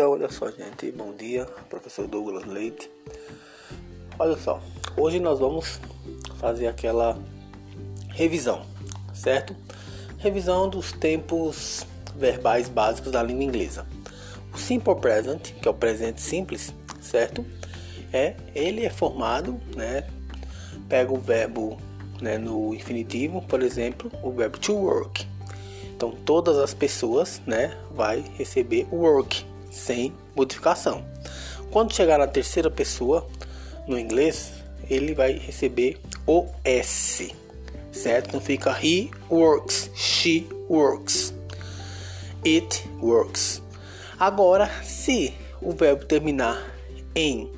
Então, olha só, gente. Bom dia, professor Douglas Leite. Olha só, hoje nós vamos fazer aquela revisão, certo? Revisão dos tempos verbais básicos da língua inglesa. O simple present, que é o presente simples, certo? É, ele é formado, né? Pega o verbo né, no infinitivo, por exemplo, o verbo to work. Então, todas as pessoas, né, vai receber work sem modificação. Quando chegar na terceira pessoa, no inglês, ele vai receber o S, certo? Não fica he works, she works, it works. Agora, se o verbo terminar em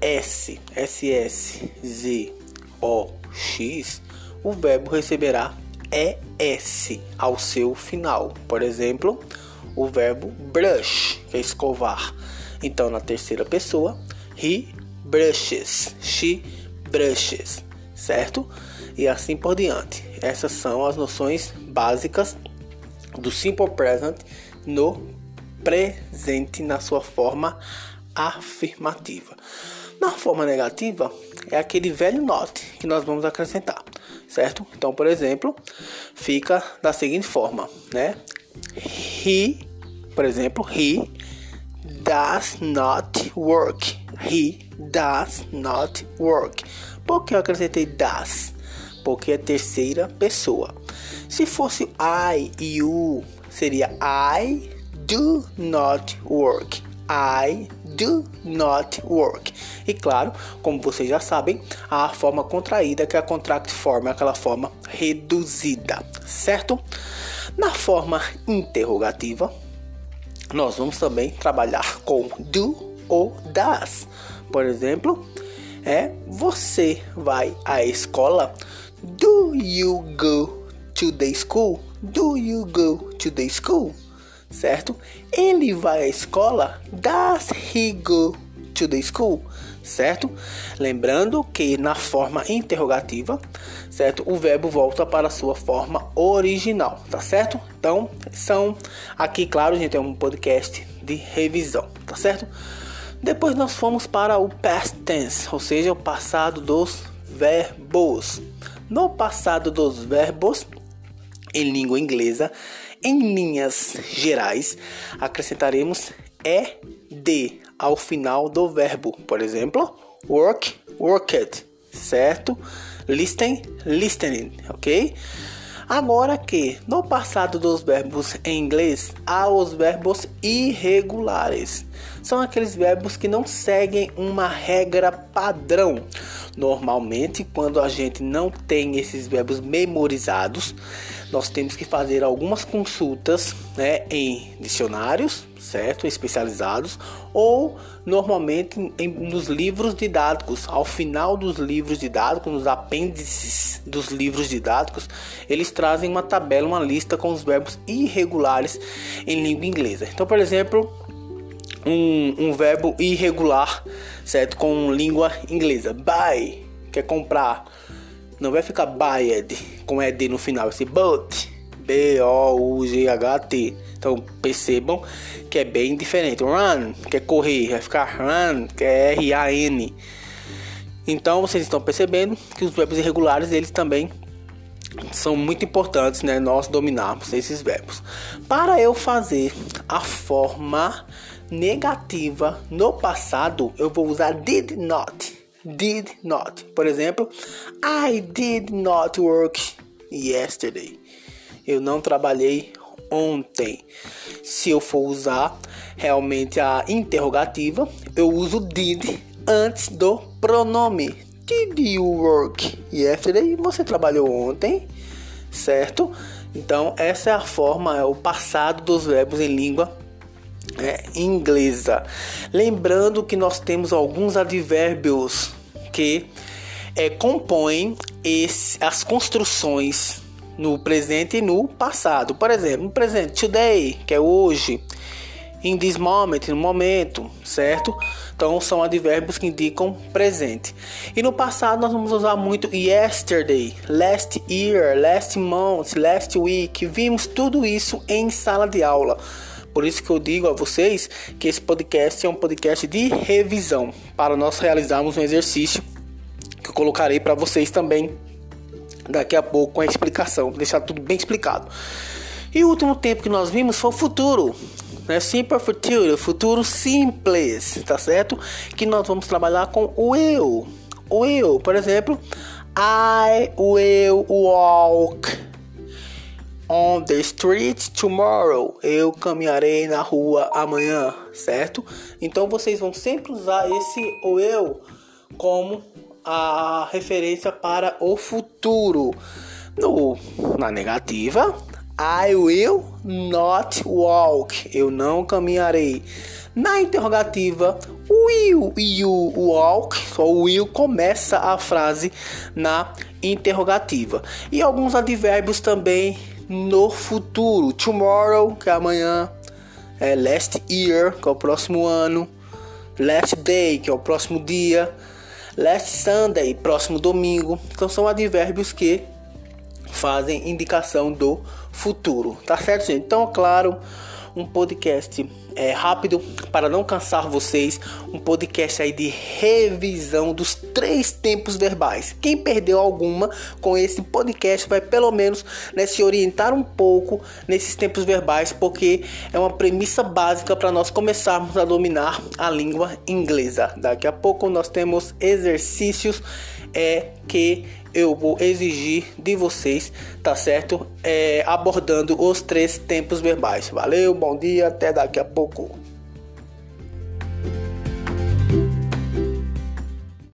S, SS, Z, O, X, o verbo receberá ES ao seu final. Por exemplo, o verbo brush, que é escovar. Então, na terceira pessoa, he brushes, she brushes, certo? E assim por diante. Essas são as noções básicas do simple present no presente na sua forma afirmativa. Na forma negativa, é aquele velho not que nós vamos acrescentar, certo? Então, por exemplo, fica da seguinte forma, né? He, por exemplo, he does not work. He does not work. Por que eu acrescentei does? Porque é terceira pessoa. Se fosse I e you, seria I do not work. I do not work. E claro, como vocês já sabem, a forma contraída, que é a contract form, é aquela forma reduzida, certo? Na forma interrogativa, nós vamos também trabalhar com do ou das. Por exemplo, é você vai à escola? Do you go to the school? Do you go to the school? Certo? Ele vai à escola. Does he go to the school? Certo? Lembrando que na forma interrogativa, certo? O verbo volta para a sua forma original, tá certo? Então, são aqui, claro, gente, é um podcast de revisão, tá certo? Depois nós fomos para o past tense, ou seja, o passado dos verbos. No passado dos verbos, em língua inglesa, em linhas gerais, acrescentaremos ed ao final do verbo. Por exemplo, work, worked, certo? Listen, listening, ok? Agora que no passado dos verbos em inglês há os verbos irregulares. São aqueles verbos que não seguem uma regra padrão. Normalmente, quando a gente não tem esses verbos memorizados, nós temos que fazer algumas consultas né, em dicionários, certo? Especializados, ou normalmente em, nos livros didáticos. Ao final dos livros didáticos, nos apêndices dos livros didáticos, eles trazem uma tabela, uma lista com os verbos irregulares em língua inglesa. Então, por exemplo, um, um verbo irregular, certo? Com língua inglesa. Buy, quer comprar não vai ficar buyed com ED no final, esse but. B-O-U-G-H-T. Então percebam que é bem diferente. Run, que é correr, vai ficar run, que é R-A-N. Então vocês estão percebendo que os verbos irregulares eles também são muito importantes, né? Nós dominarmos esses verbos. Para eu fazer a forma negativa no passado, eu vou usar did not did not. Por exemplo, I did not work yesterday. Eu não trabalhei ontem. Se eu for usar realmente a interrogativa, eu uso did antes do pronome. Did you work yesterday? Você trabalhou ontem, certo? Então, essa é a forma, é o passado dos verbos em língua é, inglesa. Lembrando que nós temos alguns advérbios que é, compõem esse, as construções no presente e no passado. Por exemplo, no presente, today, que é hoje, in this moment, no momento, certo? Então são advérbios que indicam presente. E no passado nós vamos usar muito yesterday, last year, last month, last week. Vimos tudo isso em sala de aula. Por isso que eu digo a vocês que esse podcast é um podcast de revisão para nós realizarmos um exercício que eu colocarei para vocês também daqui a pouco com a explicação, deixar tudo bem explicado. E o último tempo que nós vimos foi o futuro, né? Simple Future, futuro simples, tá certo? Que nós vamos trabalhar com o eu. O eu, por exemplo, I will walk on the street tomorrow. Eu caminharei na rua amanhã, certo? Então vocês vão sempre usar esse o eu como a referência para o futuro. No, na negativa, I will not walk. Eu não caminharei. Na interrogativa, will you walk? O will começa a frase na interrogativa. E alguns advérbios também no futuro. Tomorrow, que é amanhã. É last year, que é o próximo ano. Last day, que é o próximo dia. Last Sunday, próximo domingo. Então são advérbios que fazem indicação do futuro, tá certo, gente? Então, claro, um podcast é, rápido para não cansar vocês, um podcast aí de revisão dos três tempos verbais. Quem perdeu alguma com esse podcast vai pelo menos né, se orientar um pouco nesses tempos verbais, porque é uma premissa básica para nós começarmos a dominar a língua inglesa. Daqui a pouco nós temos exercícios é que eu vou exigir de vocês, tá certo? É, abordando os três tempos verbais. Valeu, bom dia, até daqui a pouco.